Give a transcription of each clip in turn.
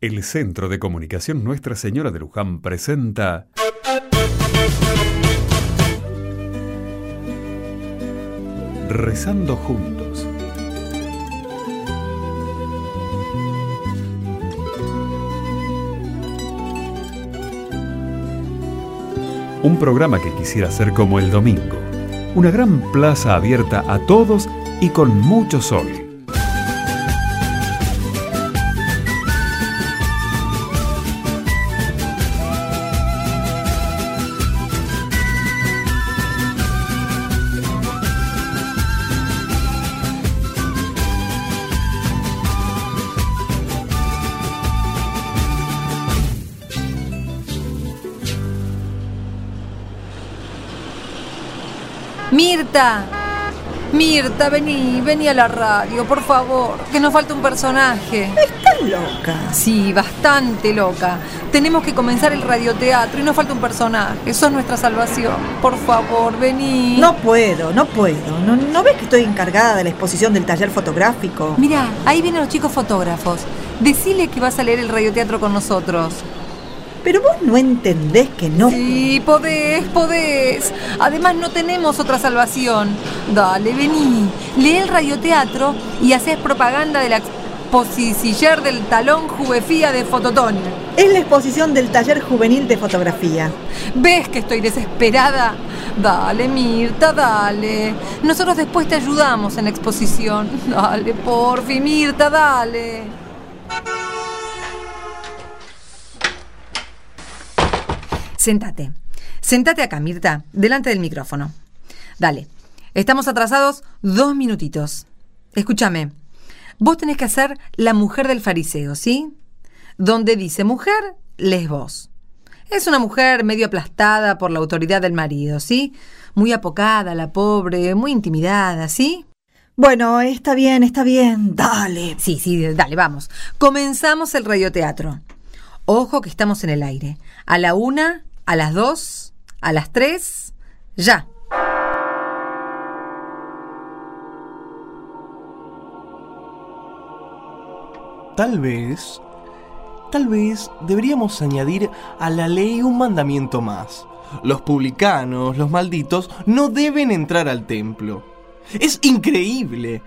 El Centro de Comunicación Nuestra Señora de Luján presenta Rezando juntos. Un programa que quisiera ser como el domingo. Una gran plaza abierta a todos y con mucho sol. Mirta, Mirta, vení, vení a la radio, por favor, que nos falta un personaje. Estás loca. Sí, bastante loca. Tenemos que comenzar el radioteatro y nos falta un personaje. Sos nuestra salvación. Por favor, vení. No puedo, no puedo. ¿No, ¿No ves que estoy encargada de la exposición del taller fotográfico? Mira, ahí vienen los chicos fotógrafos. Decile que vas a leer el radioteatro con nosotros. Pero vos no entendés que no. Sí, podés, podés. Además no tenemos otra salvación. Dale, vení. Lee el radioteatro y haces propaganda de la exposición del talón juvefía de Fototón. Es la exposición del taller juvenil de fotografía. ¿Ves que estoy desesperada? Dale, Mirta, dale. Nosotros después te ayudamos en la exposición. Dale, porfi, Mirta, dale. Sentate. Sentate acá, Mirta, delante del micrófono. Dale. Estamos atrasados dos minutitos. Escúchame. Vos tenés que hacer la mujer del fariseo, ¿sí? Donde dice mujer, lees vos. Es una mujer medio aplastada por la autoridad del marido, ¿sí? Muy apocada, la pobre, muy intimidada, ¿sí? Bueno, está bien, está bien. Dale. Sí, sí, dale, vamos. Comenzamos el radioteatro. Ojo que estamos en el aire. A la una, a las dos, a las tres, ya. Tal vez, tal vez deberíamos añadir a la ley un mandamiento más. Los publicanos, los malditos, no deben entrar al templo. Es increíble.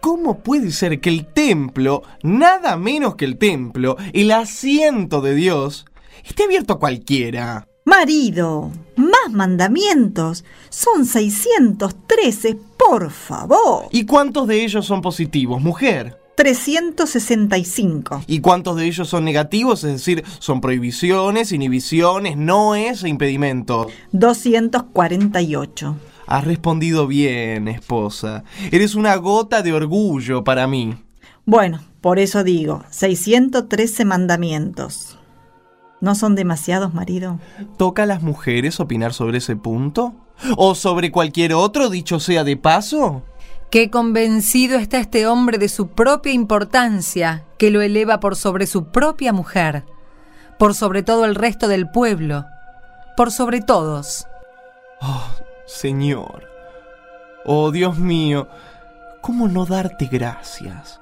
¿Cómo puede ser que el templo, nada menos que el templo, el asiento de Dios, esté abierto a cualquiera? Marido, más mandamientos. Son 613, por favor. ¿Y cuántos de ellos son positivos, mujer? 365. ¿Y cuántos de ellos son negativos? Es decir, son prohibiciones, inhibiciones, noes e impedimentos. 248. Has respondido bien, esposa. Eres una gota de orgullo para mí. Bueno, por eso digo, 613 mandamientos. ¿No son demasiados, marido? ¿Toca a las mujeres opinar sobre ese punto? ¿O sobre cualquier otro, dicho sea de paso? Qué convencido está este hombre de su propia importancia, que lo eleva por sobre su propia mujer, por sobre todo el resto del pueblo, por sobre todos. Oh, Señor. Oh, Dios mío. ¿Cómo no darte gracias?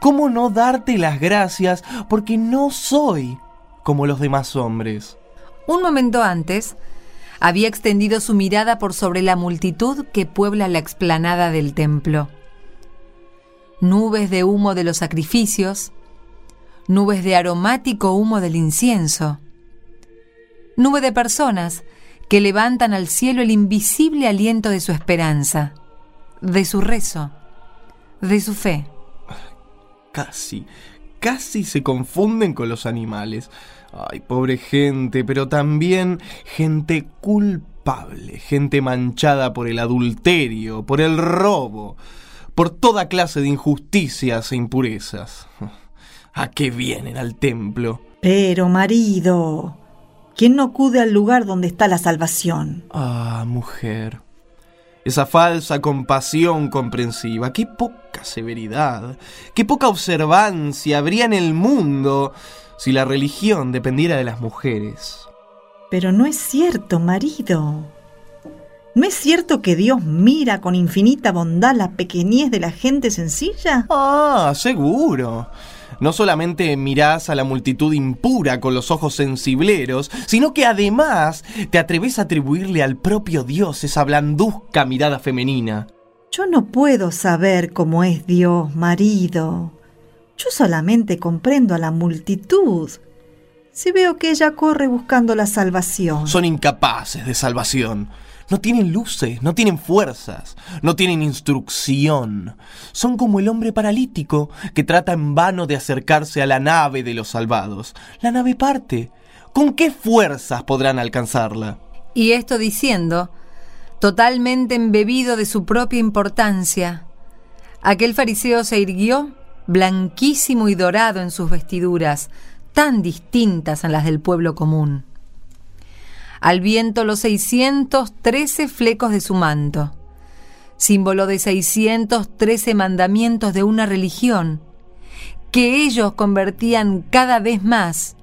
¿Cómo no darte las gracias porque no soy como los demás hombres? Un momento antes, había extendido su mirada por sobre la multitud que puebla la explanada del templo. Nubes de humo de los sacrificios, nubes de aromático humo del incienso, nube de personas que levantan al cielo el invisible aliento de su esperanza, de su rezo, de su fe. Casi, casi se confunden con los animales. Ay, pobre gente, pero también gente culpable, gente manchada por el adulterio, por el robo, por toda clase de injusticias e impurezas. ¿A qué vienen al templo? Pero, marido, ¿quién no acude al lugar donde está la salvación? Ah, mujer. Esa falsa compasión comprensiva, qué poca severidad, qué poca observancia habría en el mundo si la religión dependiera de las mujeres. Pero no es cierto, marido. ¿No es cierto que Dios mira con infinita bondad la pequeñez de la gente sencilla? Ah, seguro. No solamente mirás a la multitud impura con los ojos sensibleros, sino que además te atreves a atribuirle al propio Dios esa blanduzca mirada femenina. Yo no puedo saber cómo es Dios, marido. Yo solamente comprendo a la multitud. Si veo que ella corre buscando la salvación. Son incapaces de salvación. No tienen luces, no tienen fuerzas, no tienen instrucción. Son como el hombre paralítico que trata en vano de acercarse a la nave de los salvados. La nave parte. ¿Con qué fuerzas podrán alcanzarla? Y esto diciendo, totalmente embebido de su propia importancia, aquel fariseo se irguió, blanquísimo y dorado en sus vestiduras, tan distintas a las del pueblo común al viento los 613 flecos de su manto, símbolo de 613 mandamientos de una religión que ellos convertían cada vez más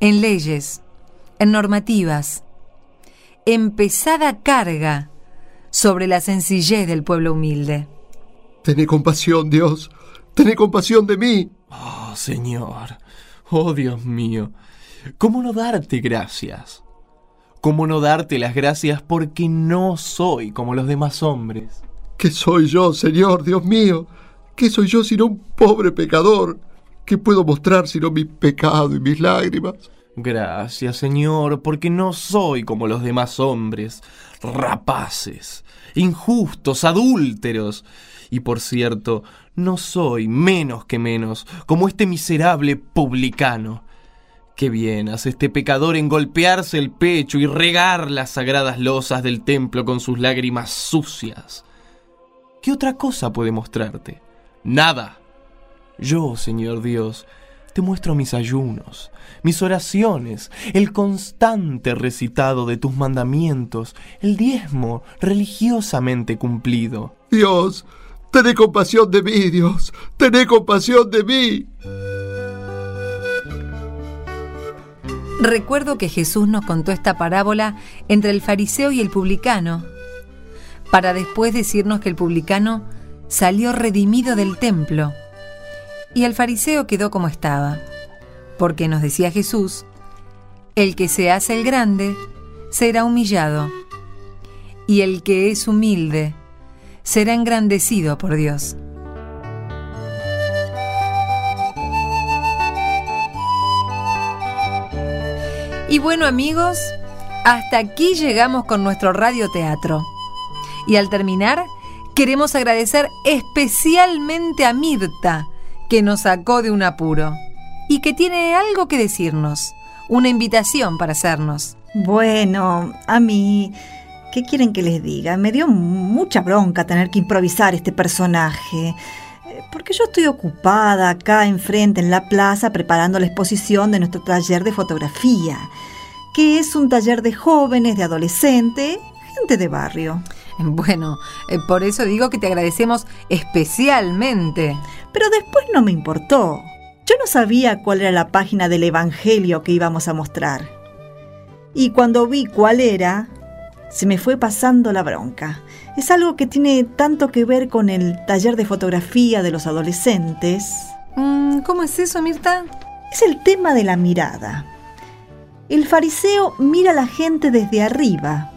en leyes, en normativas, en pesada carga sobre la sencillez del pueblo humilde. Tené compasión, Dios, tené compasión de mí. Oh, Señor, oh Dios mío, ¿cómo no darte gracias? ¿Cómo no darte las gracias porque no soy como los demás hombres? ¿Qué soy yo, Señor, Dios mío? ¿Qué soy yo sino un pobre pecador? ¿Qué puedo mostrar sino mi pecado y mis lágrimas? Gracias, Señor, porque no soy como los demás hombres, rapaces, injustos, adúlteros. Y por cierto, no soy menos que menos como este miserable publicano Qué bien hace este pecador en golpearse el pecho y regar las sagradas losas del templo con sus lágrimas sucias. ¿Qué otra cosa puede mostrarte? Nada. Yo, Señor Dios, te muestro mis ayunos, mis oraciones, el constante recitado de tus mandamientos, el diezmo religiosamente cumplido. Dios, tené compasión de mí, Dios, tené compasión de mí. Recuerdo que Jesús nos contó esta parábola entre el fariseo y el publicano, para después decirnos que el publicano salió redimido del templo y el fariseo quedó como estaba, porque nos decía Jesús, el que se hace el grande será humillado y el que es humilde será engrandecido por Dios. Y bueno amigos, hasta aquí llegamos con nuestro radioteatro. Y al terminar, queremos agradecer especialmente a Mirta, que nos sacó de un apuro y que tiene algo que decirnos, una invitación para hacernos. Bueno, a mí, ¿qué quieren que les diga? Me dio mucha bronca tener que improvisar este personaje porque yo estoy ocupada acá enfrente en la plaza preparando la exposición de nuestro taller de fotografía que es un taller de jóvenes, de adolescentes, gente de barrio. Bueno, eh, por eso digo que te agradecemos especialmente. Pero después no me importó. Yo no sabía cuál era la página del Evangelio que íbamos a mostrar. Y cuando vi cuál era, se me fue pasando la bronca. Es algo que tiene tanto que ver con el taller de fotografía de los adolescentes. Mm, ¿Cómo es eso, Mirta? Es el tema de la mirada. El fariseo mira a la gente desde arriba.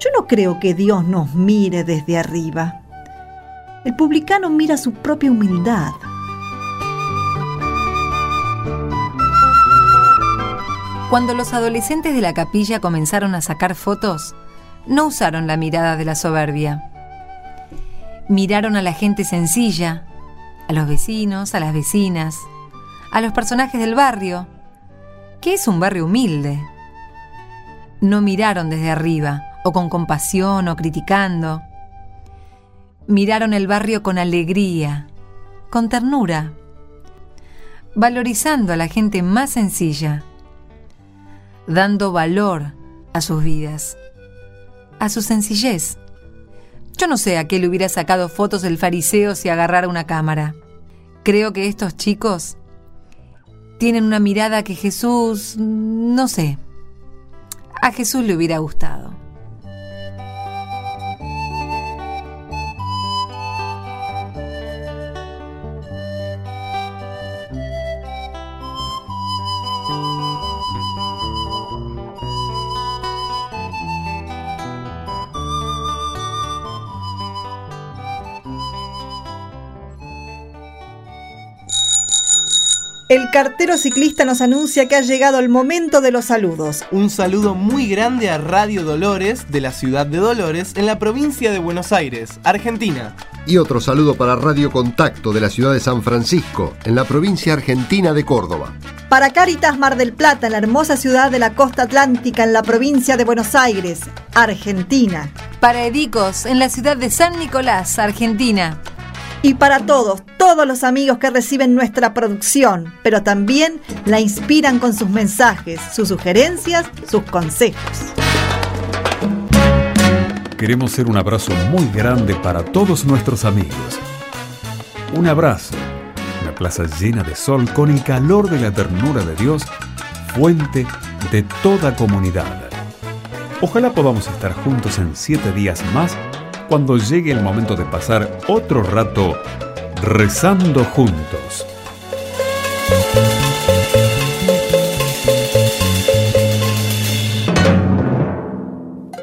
Yo no creo que Dios nos mire desde arriba. El publicano mira su propia humildad. Cuando los adolescentes de la capilla comenzaron a sacar fotos, no usaron la mirada de la soberbia. Miraron a la gente sencilla, a los vecinos, a las vecinas, a los personajes del barrio, que es un barrio humilde. No miraron desde arriba, o con compasión, o criticando. Miraron el barrio con alegría, con ternura, valorizando a la gente más sencilla, dando valor a sus vidas, a su sencillez. Yo no sé a qué le hubiera sacado fotos el fariseo si agarrara una cámara. Creo que estos chicos tienen una mirada que Jesús, no sé, a Jesús le hubiera gustado. El cartero ciclista nos anuncia que ha llegado el momento de los saludos. Un saludo muy grande a Radio Dolores de la ciudad de Dolores en la provincia de Buenos Aires, Argentina. Y otro saludo para Radio Contacto de la ciudad de San Francisco, en la provincia argentina de Córdoba. Para Caritas Mar del Plata, en la hermosa ciudad de la costa atlántica, en la provincia de Buenos Aires, Argentina. Para Edicos, en la ciudad de San Nicolás, Argentina. Y para todos, todos los amigos que reciben nuestra producción, pero también la inspiran con sus mensajes, sus sugerencias, sus consejos. Queremos ser un abrazo muy grande para todos nuestros amigos. Un abrazo, una plaza llena de sol con el calor de la ternura de Dios, fuente de toda comunidad. Ojalá podamos estar juntos en siete días más cuando llegue el momento de pasar otro rato rezando juntos.